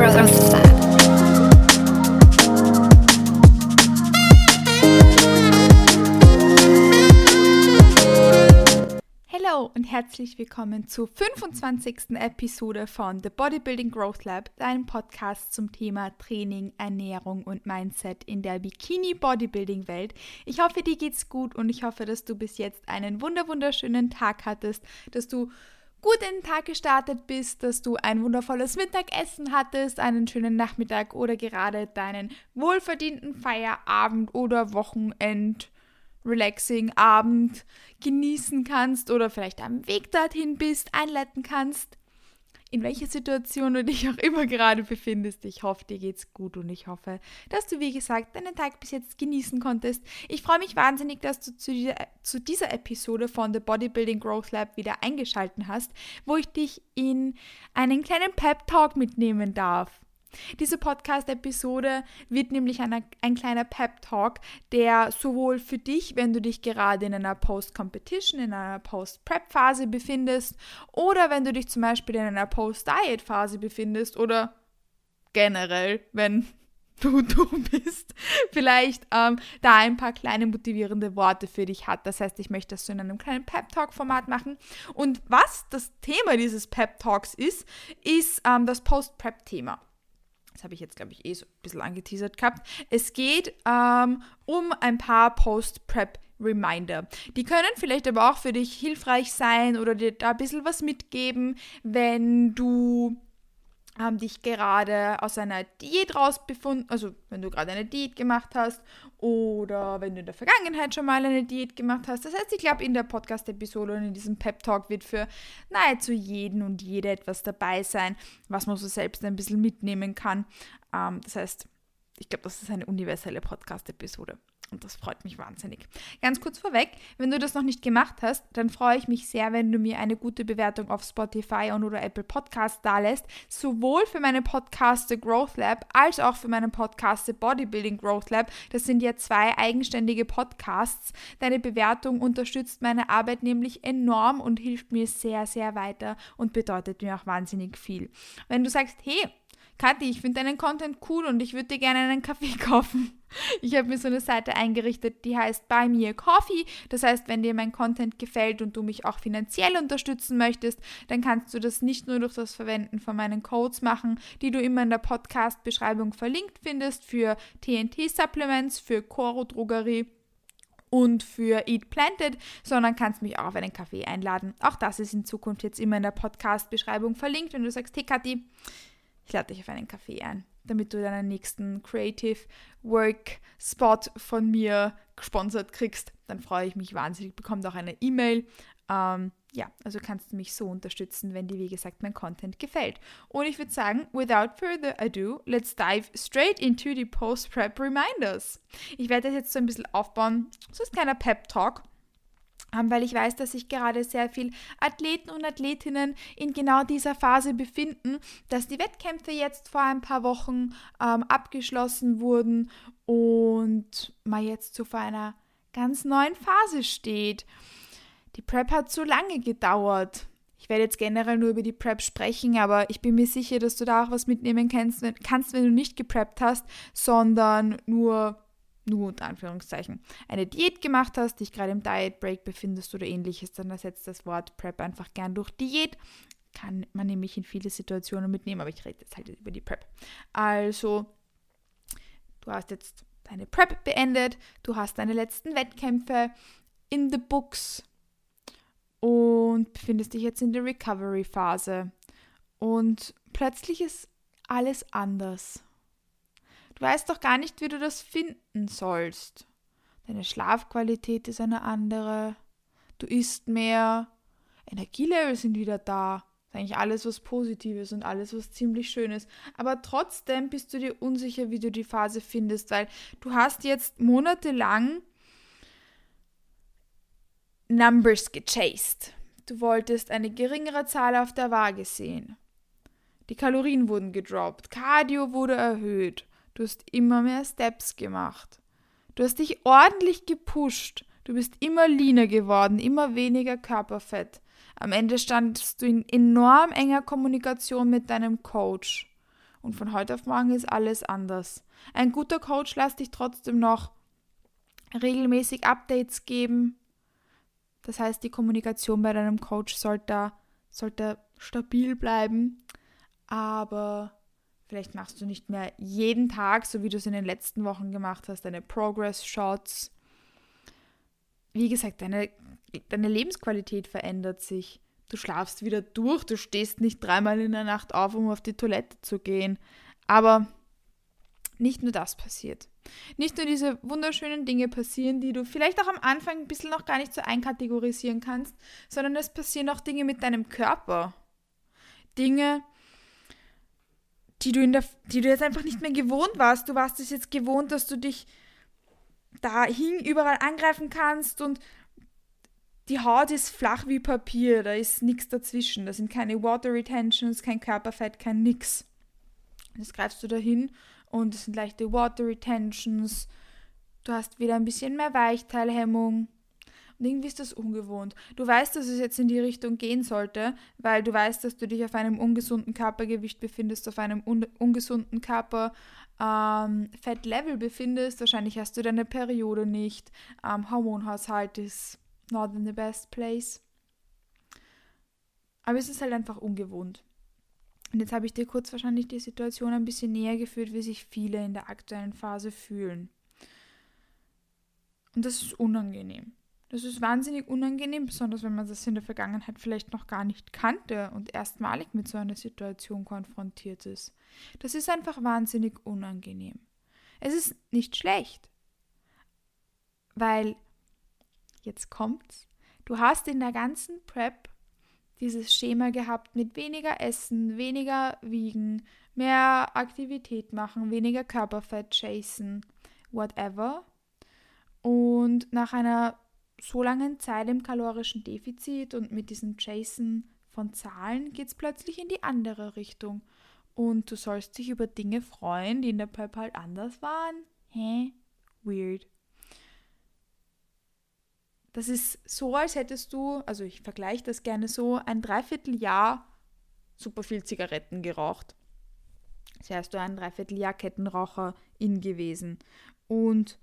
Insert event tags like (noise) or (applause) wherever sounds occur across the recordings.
Hallo und herzlich willkommen zur 25. Episode von The Bodybuilding Growth Lab, deinem Podcast zum Thema Training, Ernährung und Mindset in der Bikini Bodybuilding Welt. Ich hoffe, dir geht's gut und ich hoffe, dass du bis jetzt einen wunder wunderschönen Tag hattest, dass du gut in den Tag gestartet bist, dass du ein wundervolles Mittagessen hattest, einen schönen Nachmittag oder gerade deinen wohlverdienten Feierabend oder Wochenend relaxing Abend genießen kannst oder vielleicht am Weg dorthin bist, einleiten kannst. In welcher Situation du dich auch immer gerade befindest. Ich hoffe, dir geht's gut und ich hoffe, dass du, wie gesagt, deinen Tag bis jetzt genießen konntest. Ich freue mich wahnsinnig, dass du zu dieser, zu dieser Episode von The Bodybuilding Growth Lab wieder eingeschalten hast, wo ich dich in einen kleinen Pep Talk mitnehmen darf. Diese Podcast-Episode wird nämlich eine, ein kleiner Pep-Talk, der sowohl für dich, wenn du dich gerade in einer Post-Competition, in einer Post-Prep-Phase befindest oder wenn du dich zum Beispiel in einer Post-Diet-Phase befindest oder generell, wenn du du bist, vielleicht ähm, da ein paar kleine motivierende Worte für dich hat. Das heißt, ich möchte das so in einem kleinen Pep-Talk-Format machen. Und was das Thema dieses Pep-Talks ist, ist ähm, das Post-Prep-Thema das habe ich jetzt, glaube ich, eh so ein bisschen angeteasert gehabt. Es geht ähm, um ein paar Post-Prep-Reminder. Die können vielleicht aber auch für dich hilfreich sein oder dir da ein bisschen was mitgeben, wenn du ähm, dich gerade aus einer Diät rausbefunden, also wenn du gerade eine Diät gemacht hast oder wenn du in der Vergangenheit schon mal eine Diät gemacht hast. Das heißt, ich glaube, in der Podcast-Episode und in diesem Pep-Talk wird für nahezu jeden und jede etwas dabei sein, was man so selbst ein bisschen mitnehmen kann. Ähm, das heißt, ich glaube, das ist eine universelle Podcast-Episode. Und das freut mich wahnsinnig. Ganz kurz vorweg, wenn du das noch nicht gemacht hast, dann freue ich mich sehr, wenn du mir eine gute Bewertung auf Spotify und oder Apple Podcast dalässt, sowohl für meine Podcast The Growth Lab als auch für meinen Podcast The Bodybuilding Growth Lab. Das sind ja zwei eigenständige Podcasts. Deine Bewertung unterstützt meine Arbeit nämlich enorm und hilft mir sehr, sehr weiter und bedeutet mir auch wahnsinnig viel. Wenn du sagst, hey, Kathi, ich finde deinen Content cool und ich würde dir gerne einen Kaffee (laughs) kaufen. Ich habe mir so eine Seite eingerichtet, die heißt Buy Me a Coffee. Das heißt, wenn dir mein Content gefällt und du mich auch finanziell unterstützen möchtest, dann kannst du das nicht nur durch das Verwenden von meinen Codes machen, die du immer in der Podcast-Beschreibung verlinkt findest für TNT-Supplements, für Coro Drogerie und für Eat Planted, sondern kannst mich auch auf einen Kaffee einladen. Auch das ist in Zukunft jetzt immer in der Podcast-Beschreibung verlinkt, wenn du sagst, hey Kathi, ich lade dich auf einen Kaffee ein, damit du deinen nächsten Creative Work Spot von mir gesponsert kriegst. Dann freue ich mich wahnsinnig. Bekommst auch eine E-Mail. Ähm, ja, also kannst du mich so unterstützen, wenn dir, wie gesagt, mein Content gefällt. Und ich würde sagen, without further ado, let's dive straight into the Post-Prep Reminders. Ich werde das jetzt so ein bisschen aufbauen. So ist kleiner Pep-Talk weil ich weiß, dass sich gerade sehr viele Athleten und Athletinnen in genau dieser Phase befinden, dass die Wettkämpfe jetzt vor ein paar Wochen ähm, abgeschlossen wurden und man jetzt so vor einer ganz neuen Phase steht. Die Prep hat zu lange gedauert. Ich werde jetzt generell nur über die Prep sprechen, aber ich bin mir sicher, dass du da auch was mitnehmen kannst, kannst wenn du nicht gepreppt hast, sondern nur nur unter Anführungszeichen, eine Diät gemacht hast, dich gerade im Diet Break befindest oder ähnliches, dann ersetzt das Wort Prep einfach gern durch Diät. Kann man nämlich in viele Situationen mitnehmen, aber ich rede jetzt halt über die Prep. Also, du hast jetzt deine Prep beendet, du hast deine letzten Wettkämpfe in the books und befindest dich jetzt in der Recovery-Phase. Und plötzlich ist alles anders. Weißt doch gar nicht, wie du das finden sollst. Deine Schlafqualität ist eine andere. Du isst mehr. Energielevel sind wieder da. Ist eigentlich alles was Positives und alles was ziemlich Schönes. Aber trotzdem bist du dir unsicher, wie du die Phase findest, weil du hast jetzt monatelang Numbers gechased. Du wolltest eine geringere Zahl auf der Waage sehen. Die Kalorien wurden gedroppt, Cardio wurde erhöht. Du hast immer mehr Steps gemacht. Du hast dich ordentlich gepusht. Du bist immer leaner geworden, immer weniger Körperfett. Am Ende standst du in enorm enger Kommunikation mit deinem Coach. Und von heute auf morgen ist alles anders. Ein guter Coach lässt dich trotzdem noch regelmäßig Updates geben. Das heißt, die Kommunikation bei deinem Coach sollte, sollte stabil bleiben. Aber vielleicht machst du nicht mehr jeden Tag, so wie du es in den letzten Wochen gemacht hast, deine Progress-Shots. Wie gesagt, deine, deine Lebensqualität verändert sich. Du schlafst wieder durch, du stehst nicht dreimal in der Nacht auf, um auf die Toilette zu gehen. Aber nicht nur das passiert. Nicht nur diese wunderschönen Dinge passieren, die du vielleicht auch am Anfang ein bisschen noch gar nicht so einkategorisieren kannst, sondern es passieren auch Dinge mit deinem Körper. Dinge, die du, in der, die du jetzt einfach nicht mehr gewohnt warst. Du warst es jetzt gewohnt, dass du dich dahin überall angreifen kannst und die Haut ist flach wie Papier, da ist nichts dazwischen. Da sind keine Water Retentions, kein Körperfett, kein nix. Jetzt greifst du dahin und es sind leichte Water Retentions. Du hast wieder ein bisschen mehr Weichteilhemmung. Irgendwie ist das ungewohnt. Du weißt, dass es jetzt in die Richtung gehen sollte, weil du weißt, dass du dich auf einem ungesunden Körpergewicht befindest, auf einem un ungesunden Körper ähm, Fettlevel befindest. Wahrscheinlich hast du deine Periode nicht. Ähm, Hormonhaushalt ist not in the best place. Aber es ist halt einfach ungewohnt. Und jetzt habe ich dir kurz wahrscheinlich die Situation ein bisschen näher geführt, wie sich viele in der aktuellen Phase fühlen. Und das ist unangenehm. Das ist wahnsinnig unangenehm, besonders wenn man das in der Vergangenheit vielleicht noch gar nicht kannte und erstmalig mit so einer Situation konfrontiert ist. Das ist einfach wahnsinnig unangenehm. Es ist nicht schlecht, weil jetzt kommt's. Du hast in der ganzen Prep dieses Schema gehabt mit weniger Essen, weniger Wiegen, mehr Aktivität machen, weniger Körperfett chasen, whatever. Und nach einer so langen Zeit im kalorischen Defizit und mit diesem Chasen von Zahlen geht es plötzlich in die andere Richtung. Und du sollst dich über Dinge freuen, die in der Prep halt anders waren. Hä? Weird. Das ist so, als hättest du, also ich vergleiche das gerne so, ein Dreivierteljahr super viel Zigaretten geraucht. Das heißt, du ein Dreivierteljahr Kettenraucherin gewesen. Und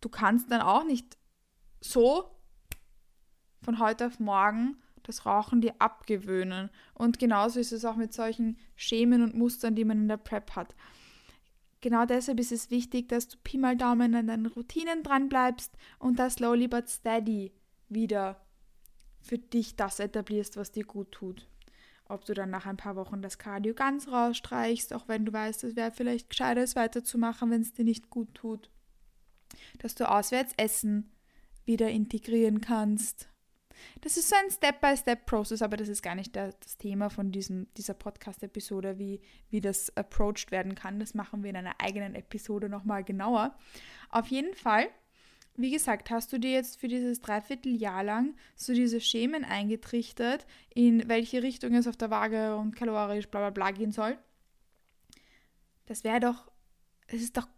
du kannst dann auch nicht so von heute auf morgen das Rauchen dir abgewöhnen. Und genauso ist es auch mit solchen Schemen und Mustern, die man in der Prep hat. Genau deshalb ist es wichtig, dass du Pi mal Daumen an deinen Routinen dran bleibst und das slowly but steady wieder für dich das etablierst, was dir gut tut. Ob du dann nach ein paar Wochen das Cardio ganz rausstreichst, auch wenn du weißt, es wäre vielleicht gescheiter, es weiterzumachen, wenn es dir nicht gut tut. Dass du auswärts Essen wieder integrieren kannst das ist so ein Step-by-Step-Process, aber das ist gar nicht das Thema von diesem, dieser Podcast-Episode, wie, wie das approached werden kann. Das machen wir in einer eigenen Episode nochmal genauer. Auf jeden Fall, wie gesagt, hast du dir jetzt für dieses Dreivierteljahr lang so diese Schemen eingetrichtert, in welche Richtung es auf der Waage und kalorisch bla bla bla gehen soll. Das wäre doch, es ist doch,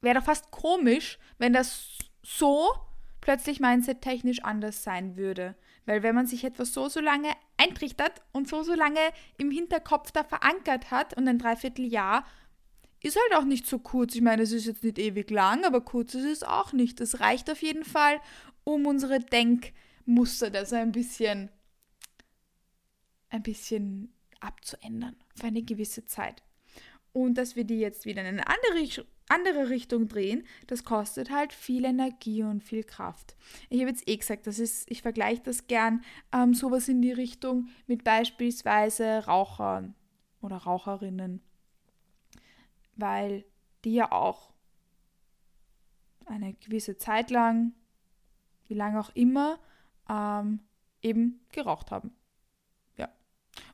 wäre doch fast komisch, wenn das so plötzlich mindset-technisch anders sein würde. Weil wenn man sich etwas so, so lange eintrichtert und so, so lange im Hinterkopf da verankert hat und ein Dreivierteljahr ist halt auch nicht so kurz. Ich meine, es ist jetzt nicht ewig lang, aber kurz ist es auch nicht. Es reicht auf jeden Fall, um unsere Denkmuster da so ein bisschen, ein bisschen abzuändern für eine gewisse Zeit. Und dass wir die jetzt wieder in eine andere andere Richtung drehen, das kostet halt viel Energie und viel Kraft. Ich habe jetzt eh gesagt, das ist, ich vergleiche das gern ähm, sowas in die Richtung mit beispielsweise Rauchern oder Raucherinnen, weil die ja auch eine gewisse Zeit lang, wie lange auch immer, ähm, eben geraucht haben. Ja.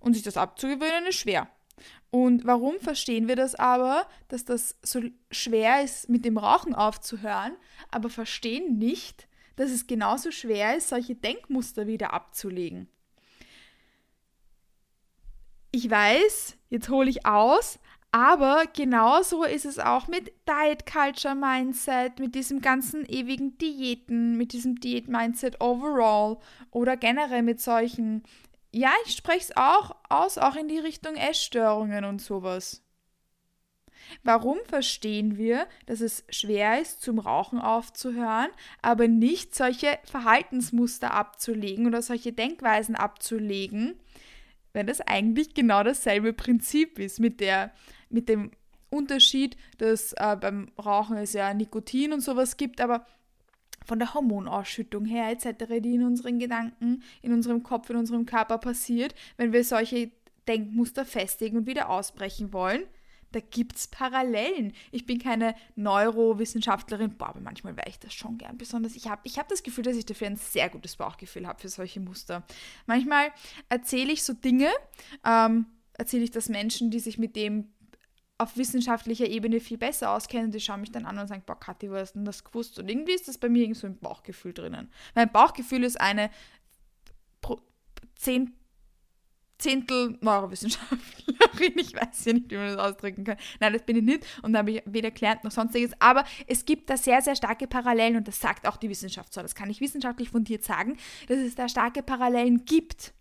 Und sich das abzugewöhnen ist schwer. Und warum verstehen wir das aber, dass das so schwer ist, mit dem Rauchen aufzuhören, aber verstehen nicht, dass es genauso schwer ist, solche Denkmuster wieder abzulegen. Ich weiß, jetzt hole ich aus, aber genauso ist es auch mit Diet Culture Mindset, mit diesem ganzen ewigen Diäten, mit diesem Diät Mindset overall oder generell mit solchen ja, ich spreche es auch aus, auch in die Richtung Essstörungen und sowas. Warum verstehen wir, dass es schwer ist, zum Rauchen aufzuhören, aber nicht solche Verhaltensmuster abzulegen oder solche Denkweisen abzulegen, wenn das eigentlich genau dasselbe Prinzip ist mit, der, mit dem Unterschied, dass äh, beim Rauchen es ja Nikotin und sowas gibt, aber von der Hormonausschüttung her etc., die in unseren Gedanken, in unserem Kopf, in unserem Körper passiert, wenn wir solche Denkmuster festigen und wieder ausbrechen wollen, da gibt es Parallelen. Ich bin keine Neurowissenschaftlerin, boah, aber manchmal wäre ich das schon gern. Besonders ich habe ich hab das Gefühl, dass ich dafür ein sehr gutes Bauchgefühl habe für solche Muster. Manchmal erzähle ich so Dinge, ähm, erzähle ich das Menschen, die sich mit dem auf wissenschaftlicher Ebene viel besser auskennen, die schauen mich dann an und sagen, boah, Kathi, wo hast denn das gewusst? Und irgendwie ist das bei mir irgendwie so ein Bauchgefühl drinnen. Mein Bauchgefühl ist eine Pro zehn Zehntel Neurowissenschaftlerin. Ich weiß ja nicht, wie man das ausdrücken kann. Nein, das bin ich nicht und da habe ich weder gelernt noch sonstiges. Aber es gibt da sehr, sehr starke Parallelen und das sagt auch die Wissenschaft so. Das kann ich wissenschaftlich fundiert sagen, dass es da starke Parallelen gibt.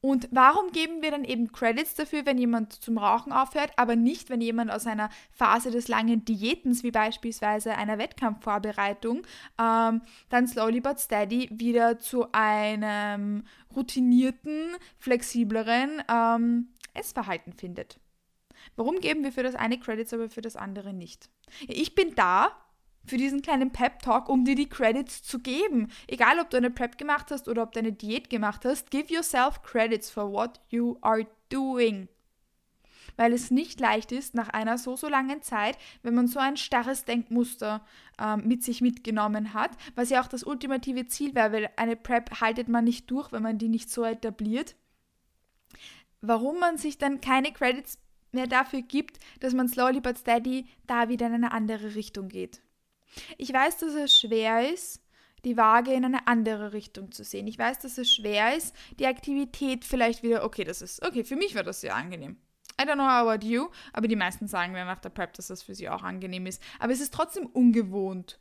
Und warum geben wir dann eben Credits dafür, wenn jemand zum Rauchen aufhört, aber nicht, wenn jemand aus einer Phase des langen Diätens, wie beispielsweise einer Wettkampfvorbereitung, ähm, dann slowly but steady wieder zu einem routinierten, flexibleren ähm, Essverhalten findet? Warum geben wir für das eine Credits, aber für das andere nicht? Ich bin da, für diesen kleinen Pep-Talk, um dir die Credits zu geben. Egal, ob du eine Prep gemacht hast oder ob du eine Diät gemacht hast, give yourself credits for what you are doing. Weil es nicht leicht ist, nach einer so, so langen Zeit, wenn man so ein starres Denkmuster ähm, mit sich mitgenommen hat, was ja auch das ultimative Ziel wäre, weil eine Prep haltet man nicht durch, wenn man die nicht so etabliert. Warum man sich dann keine Credits mehr dafür gibt, dass man slowly but steady da wieder in eine andere Richtung geht. Ich weiß, dass es schwer ist, die Waage in eine andere Richtung zu sehen. Ich weiß, dass es schwer ist, die Aktivität vielleicht wieder, okay, das ist, okay, für mich war das sehr angenehm. I don't know about you, aber die meisten sagen dann nach der Prep, dass das für sie auch angenehm ist. Aber es ist trotzdem ungewohnt,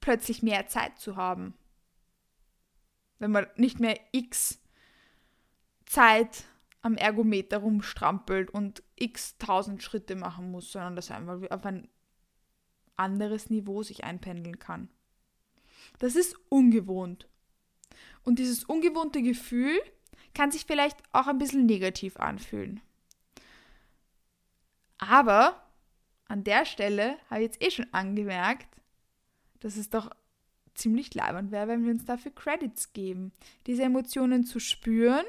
plötzlich mehr Zeit zu haben. Wenn man nicht mehr x Zeit am Ergometer rumstrampelt und x tausend Schritte machen muss, sondern das einfach auf ein anderes Niveau sich einpendeln kann. Das ist ungewohnt. Und dieses ungewohnte Gefühl kann sich vielleicht auch ein bisschen negativ anfühlen. Aber an der Stelle habe ich jetzt eh schon angemerkt, dass es doch ziemlich leibend wäre, wenn wir uns dafür Credits geben, diese Emotionen zu spüren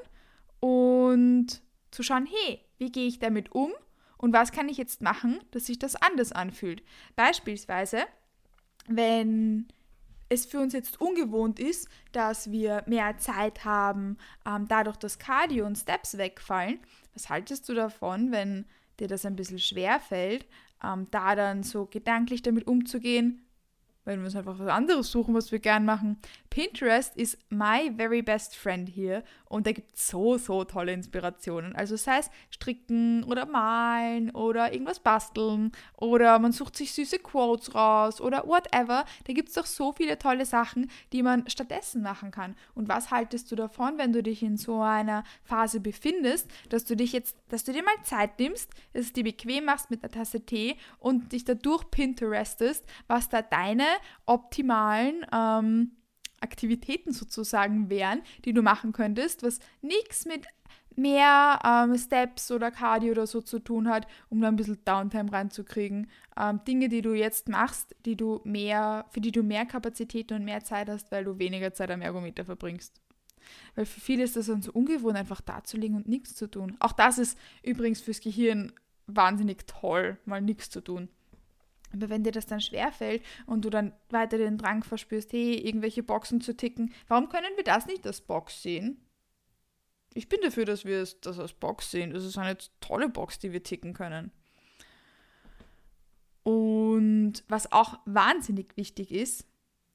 und zu schauen, hey, wie gehe ich damit um und was kann ich jetzt machen, dass sich das anders anfühlt? Beispielsweise, wenn es für uns jetzt ungewohnt ist, dass wir mehr Zeit haben, ähm, dadurch, dass Cardio und Steps wegfallen. Was haltest du davon, wenn dir das ein bisschen schwer fällt, ähm, da dann so gedanklich damit umzugehen? wenn wir uns einfach was anderes suchen, was wir gern machen. Pinterest ist my very best friend hier und da gibt es so, so tolle Inspirationen. Also sei es stricken oder malen oder irgendwas basteln oder man sucht sich süße Quotes raus oder whatever. Da gibt es doch so viele tolle Sachen, die man stattdessen machen kann. Und was haltest du davon, wenn du dich in so einer Phase befindest, dass du dich jetzt, dass du dir mal Zeit nimmst, dass es dir bequem machst mit einer Tasse Tee und dich dadurch Pinterestest, was da deine optimalen ähm, Aktivitäten sozusagen wären, die du machen könntest, was nichts mit mehr ähm, Steps oder Cardio oder so zu tun hat, um da ein bisschen Downtime reinzukriegen. Ähm, Dinge, die du jetzt machst, die du mehr, für die du mehr Kapazität und mehr Zeit hast, weil du weniger Zeit am Ergometer verbringst. Weil für viele ist das dann so ungewohnt, einfach da zu liegen und nichts zu tun. Auch das ist übrigens fürs Gehirn wahnsinnig toll, mal nichts zu tun. Aber wenn dir das dann schwerfällt und du dann weiter den Drang verspürst, hey, irgendwelche Boxen zu ticken, warum können wir das nicht als Box sehen? Ich bin dafür, dass wir das als Box sehen. Das ist eine tolle Box, die wir ticken können. Und was auch wahnsinnig wichtig ist,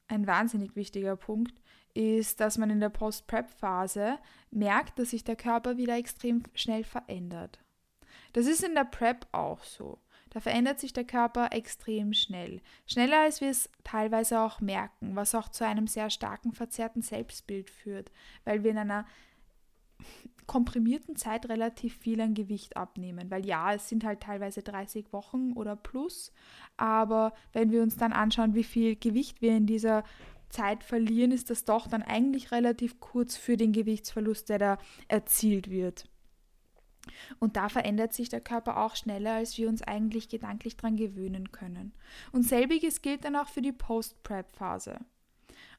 ein wahnsinnig wichtiger Punkt, ist, dass man in der Post-Prep-Phase merkt, dass sich der Körper wieder extrem schnell verändert. Das ist in der Prep auch so. Da verändert sich der Körper extrem schnell. Schneller, als wir es teilweise auch merken, was auch zu einem sehr starken verzerrten Selbstbild führt, weil wir in einer komprimierten Zeit relativ viel an Gewicht abnehmen. Weil ja, es sind halt teilweise 30 Wochen oder plus, aber wenn wir uns dann anschauen, wie viel Gewicht wir in dieser Zeit verlieren, ist das doch dann eigentlich relativ kurz für den Gewichtsverlust, der da erzielt wird. Und da verändert sich der Körper auch schneller, als wir uns eigentlich gedanklich daran gewöhnen können. Und selbiges gilt dann auch für die Post-Prep-Phase.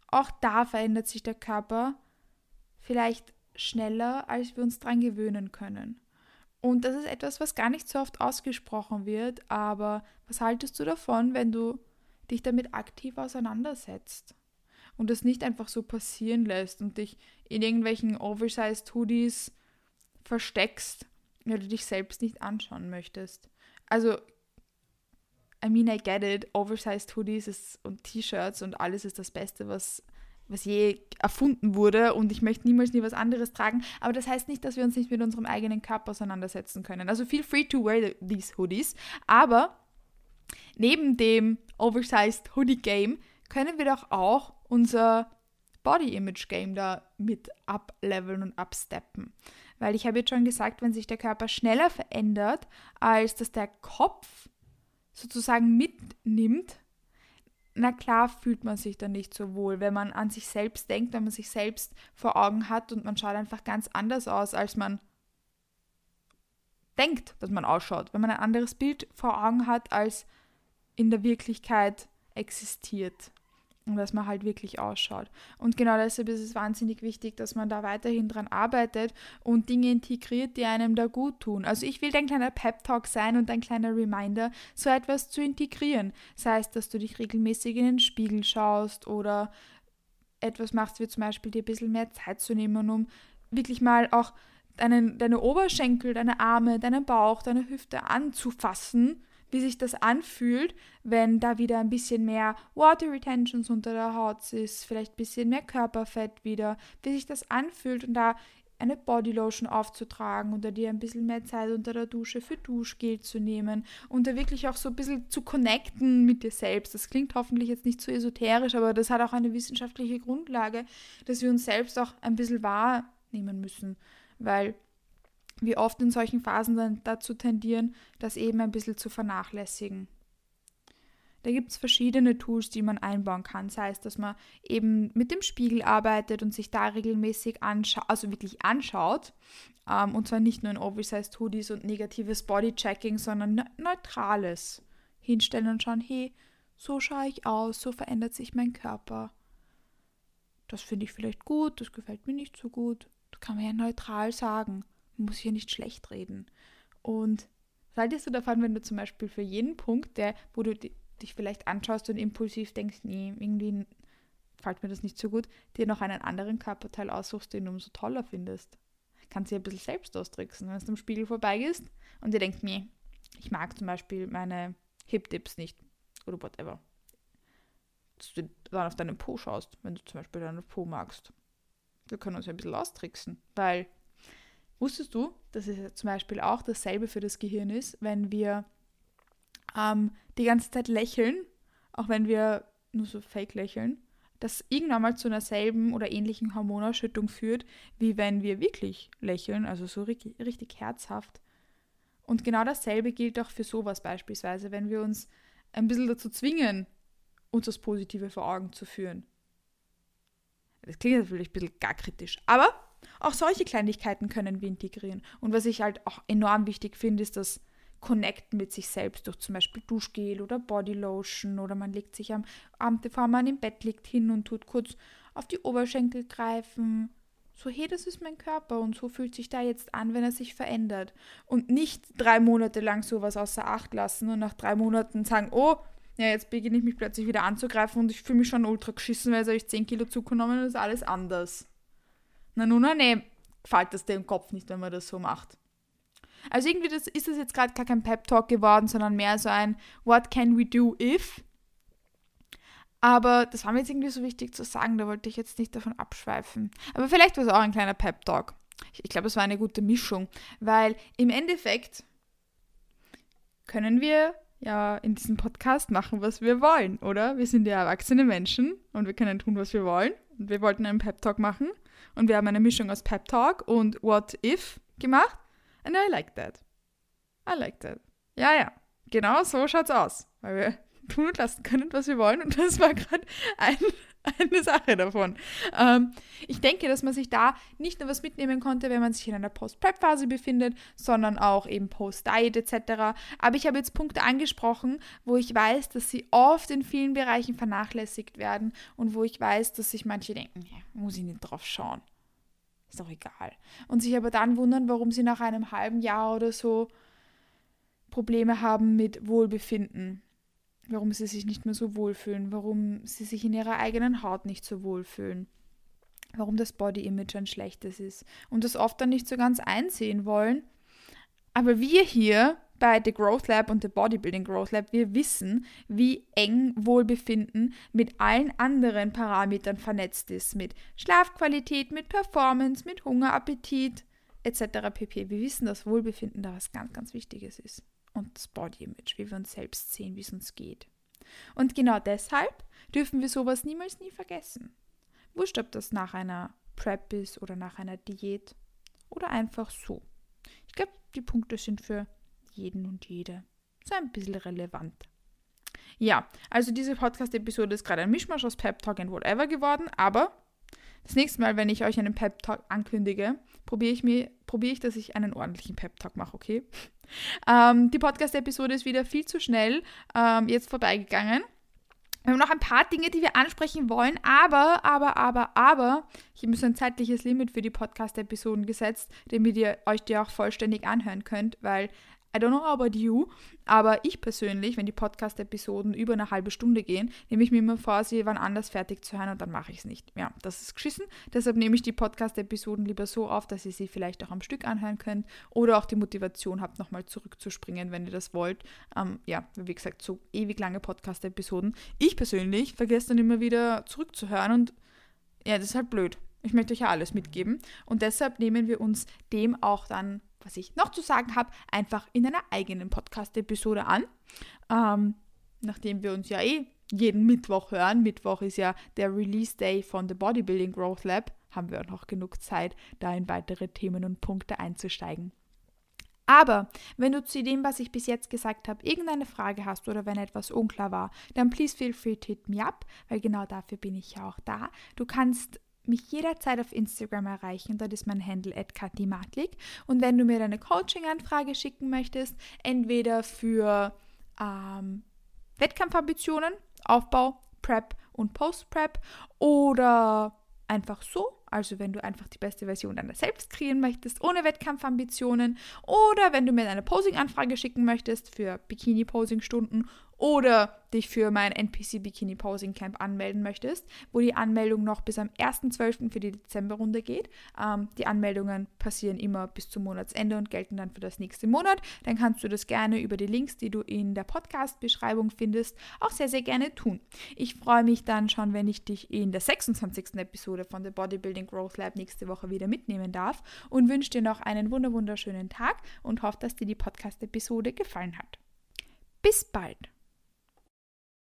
Auch da verändert sich der Körper vielleicht schneller, als wir uns daran gewöhnen können. Und das ist etwas, was gar nicht so oft ausgesprochen wird, aber was haltest du davon, wenn du dich damit aktiv auseinandersetzt und das nicht einfach so passieren lässt und dich in irgendwelchen oversized Hoodies versteckst, weil du dich selbst nicht anschauen möchtest? Also, I mean, I get it, oversized Hoodies und T-Shirts und alles ist das Beste, was was je erfunden wurde und ich möchte niemals nie was anderes tragen. Aber das heißt nicht, dass wir uns nicht mit unserem eigenen Körper auseinandersetzen können. Also feel free to wear these hoodies. Aber neben dem Oversized Hoodie Game können wir doch auch unser Body Image Game da mit upleveln und upsteppen. Weil ich habe jetzt schon gesagt, wenn sich der Körper schneller verändert, als dass der Kopf sozusagen mitnimmt, na klar fühlt man sich dann nicht so wohl, wenn man an sich selbst denkt, wenn man sich selbst vor Augen hat und man schaut einfach ganz anders aus, als man denkt, dass man ausschaut, wenn man ein anderes Bild vor Augen hat, als in der Wirklichkeit existiert und dass man halt wirklich ausschaut. Und genau deshalb ist es wahnsinnig wichtig, dass man da weiterhin dran arbeitet und Dinge integriert, die einem da gut tun. Also ich will dein kleiner Pep-Talk sein und ein kleiner Reminder, so etwas zu integrieren. Sei es, dass du dich regelmäßig in den Spiegel schaust oder etwas machst, wie zum Beispiel dir ein bisschen mehr Zeit zu nehmen, um wirklich mal auch deinen, deine Oberschenkel, deine Arme, deinen Bauch, deine Hüfte anzufassen wie sich das anfühlt, wenn da wieder ein bisschen mehr Water Retentions unter der Haut ist, vielleicht ein bisschen mehr Körperfett wieder, wie sich das anfühlt und da eine Bodylotion aufzutragen oder dir ein bisschen mehr Zeit unter der Dusche für Duschgel zu nehmen und da wirklich auch so ein bisschen zu connecten mit dir selbst. Das klingt hoffentlich jetzt nicht so esoterisch, aber das hat auch eine wissenschaftliche Grundlage, dass wir uns selbst auch ein bisschen wahrnehmen müssen, weil wir oft in solchen Phasen dann dazu tendieren, das eben ein bisschen zu vernachlässigen. Da gibt es verschiedene Tools, die man einbauen kann. Sei es, dass man eben mit dem Spiegel arbeitet und sich da regelmäßig anschaut, also wirklich anschaut. Ähm, und zwar nicht nur in Oversized Hoodies und negatives Bodychecking, sondern ne neutrales. Hinstellen und schauen, hey, so schaue ich aus, so verändert sich mein Körper. Das finde ich vielleicht gut, das gefällt mir nicht so gut. Das kann man ja neutral sagen muss hier nicht schlecht reden. Und was haltest du davon, wenn du zum Beispiel für jeden Punkt, der, wo du dich vielleicht anschaust und impulsiv denkst, nee, irgendwie fällt mir das nicht so gut, dir noch einen anderen Körperteil aussuchst, den du umso toller findest. Kannst dir ein bisschen selbst austricksen, wenn du am Spiegel vorbeigehst und dir denkst, nee, ich mag zum Beispiel meine Hip-Dips nicht oder whatever. Dass du dann auf deinen Po schaust, wenn du zum Beispiel deinen Po magst. Wir können uns ja ein bisschen austricksen, weil Wusstest du, dass es zum Beispiel auch dasselbe für das Gehirn ist, wenn wir ähm, die ganze Zeit lächeln, auch wenn wir nur so fake lächeln, das irgendwann mal zu einer selben oder ähnlichen Hormonausschüttung führt, wie wenn wir wirklich lächeln, also so richtig, richtig herzhaft. Und genau dasselbe gilt auch für sowas beispielsweise, wenn wir uns ein bisschen dazu zwingen, uns das Positive vor Augen zu führen. Das klingt natürlich ein bisschen gar kritisch, aber auch solche Kleinigkeiten können wir integrieren. Und was ich halt auch enorm wichtig finde, ist das Connecten mit sich selbst durch zum Beispiel Duschgel oder Bodylotion oder man legt sich am Abend, bevor man im Bett liegt, hin und tut kurz auf die Oberschenkel greifen. So, hey, das ist mein Körper und so fühlt sich da jetzt an, wenn er sich verändert. Und nicht drei Monate lang sowas außer Acht lassen und nach drei Monaten sagen, oh, ja, jetzt beginne ich mich plötzlich wieder anzugreifen und ich fühle mich schon ultra geschissen, weil jetzt habe ich 10 Kilo zugenommen und ist alles anders. Na nun, na nee, gefällt das dem Kopf nicht, wenn man das so macht. Also irgendwie das, ist das jetzt gerade gar kein Pep-Talk geworden, sondern mehr so ein What can we do if? Aber das war mir jetzt irgendwie so wichtig zu sagen, da wollte ich jetzt nicht davon abschweifen. Aber vielleicht war es auch ein kleiner Pep-Talk. Ich, ich glaube, es war eine gute Mischung, weil im Endeffekt können wir ja in diesem Podcast machen, was wir wollen, oder? Wir sind ja erwachsene Menschen und wir können tun, was wir wollen. Und wir wollten einen Pep Talk machen und wir haben eine Mischung aus Pep Talk und What If gemacht. And I like that. I like that. Ja, ja. Genau so schaut's aus. Weil wir tun und lassen können, was wir wollen. Und das war gerade ein (laughs) eine Sache davon. Ähm, ich denke, dass man sich da nicht nur was mitnehmen konnte, wenn man sich in einer Post-Prep-Phase befindet, sondern auch eben Post-Diet etc. Aber ich habe jetzt Punkte angesprochen, wo ich weiß, dass sie oft in vielen Bereichen vernachlässigt werden und wo ich weiß, dass sich manche denken, ja, muss ich nicht drauf schauen. Ist doch egal. Und sich aber dann wundern, warum sie nach einem halben Jahr oder so Probleme haben mit Wohlbefinden warum sie sich nicht mehr so wohlfühlen, warum sie sich in ihrer eigenen Haut nicht so wohlfühlen, warum das Body Image ein schlechtes ist und das oft dann nicht so ganz einsehen wollen. Aber wir hier bei The Growth Lab und The Bodybuilding Growth Lab, wir wissen, wie eng Wohlbefinden mit allen anderen Parametern vernetzt ist, mit Schlafqualität, mit Performance, mit Hunger, Appetit etc. pp. Wir wissen, dass Wohlbefinden da was ganz, ganz Wichtiges ist und das Body Image, wie wir uns selbst sehen, wie es uns geht. Und genau deshalb dürfen wir sowas niemals nie vergessen. Wurscht, ob das nach einer Prep ist oder nach einer Diät oder einfach so. Ich glaube, die Punkte sind für jeden und jede so ein bisschen relevant. Ja, also diese Podcast-Episode ist gerade ein Mischmasch aus Pep Talk und Whatever geworden, aber das nächste Mal, wenn ich euch einen Pep Talk ankündige, probiere ich, mir, probiere ich, dass ich einen ordentlichen Pep Talk mache, okay? (laughs) Ähm, die Podcast-Episode ist wieder viel zu schnell ähm, jetzt vorbeigegangen. Wir haben noch ein paar Dinge, die wir ansprechen wollen, aber, aber, aber, aber, ich habe mir so ein zeitliches Limit für die Podcast-Episoden gesetzt, damit ihr euch die auch vollständig anhören könnt, weil I don't know about you, aber ich persönlich, wenn die Podcast-Episoden über eine halbe Stunde gehen, nehme ich mir immer vor, sie wann anders fertig zu hören und dann mache ich es nicht. Ja, das ist geschissen. Deshalb nehme ich die Podcast-Episoden lieber so auf, dass ihr sie vielleicht auch am Stück anhören könnt oder auch die Motivation habt, nochmal zurückzuspringen, wenn ihr das wollt. Ähm, ja, wie gesagt, so ewig lange Podcast-Episoden. Ich persönlich vergesse dann immer wieder zurückzuhören und ja, das ist halt blöd. Ich möchte euch ja alles mitgeben und deshalb nehmen wir uns dem auch dann was ich noch zu sagen habe, einfach in einer eigenen Podcast-Episode an. Ähm, nachdem wir uns ja eh jeden Mittwoch hören, Mittwoch ist ja der Release Day von The Bodybuilding Growth Lab, haben wir auch noch genug Zeit, da in weitere Themen und Punkte einzusteigen. Aber wenn du zu dem, was ich bis jetzt gesagt habe, irgendeine Frage hast oder wenn etwas unklar war, dann please feel free to hit me up, weil genau dafür bin ich ja auch da. Du kannst mich jederzeit auf Instagram erreichen. Dort ist mein Handle @katimatlik. Und wenn du mir deine Coaching-Anfrage schicken möchtest, entweder für ähm, Wettkampfambitionen, Aufbau, Prep und Post-Prep oder einfach so, also wenn du einfach die beste Version deiner selbst kreieren möchtest, ohne Wettkampfambitionen oder wenn du mir eine Posing-Anfrage schicken möchtest für Bikini-Posing-Stunden oder dich für mein NPC Bikini Posing Camp anmelden möchtest, wo die Anmeldung noch bis am 1.12. für die Dezemberrunde geht. Ähm, die Anmeldungen passieren immer bis zum Monatsende und gelten dann für das nächste Monat. Dann kannst du das gerne über die Links, die du in der Podcast-Beschreibung findest, auch sehr, sehr gerne tun. Ich freue mich dann schon, wenn ich dich in der 26. Episode von The Bodybuilding Growth Lab nächste Woche wieder mitnehmen darf und wünsche dir noch einen wunderschönen Tag und hoffe, dass dir die Podcast-Episode gefallen hat. Bis bald!